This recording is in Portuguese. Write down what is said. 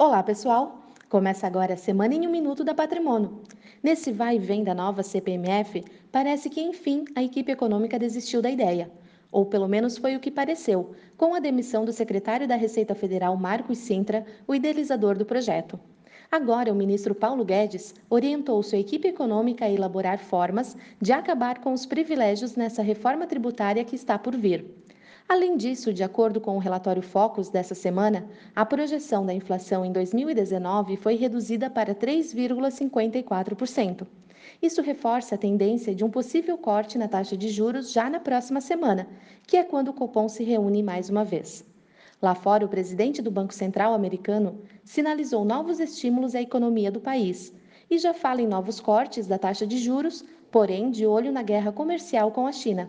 Olá, pessoal! Começa agora a Semana em um Minuto da Patrimônio. Nesse vai e vem da nova CPMF, parece que enfim a equipe econômica desistiu da ideia. Ou pelo menos foi o que pareceu, com a demissão do secretário da Receita Federal Marcos Sintra, o idealizador do projeto. Agora, o ministro Paulo Guedes orientou sua equipe econômica a elaborar formas de acabar com os privilégios nessa reforma tributária que está por vir. Além disso, de acordo com o relatório Focus dessa semana, a projeção da inflação em 2019 foi reduzida para 3,54%. Isso reforça a tendência de um possível corte na taxa de juros já na próxima semana, que é quando o Copom se reúne mais uma vez. Lá fora, o presidente do Banco Central americano sinalizou novos estímulos à economia do país e já fala em novos cortes da taxa de juros, porém de olho na guerra comercial com a China.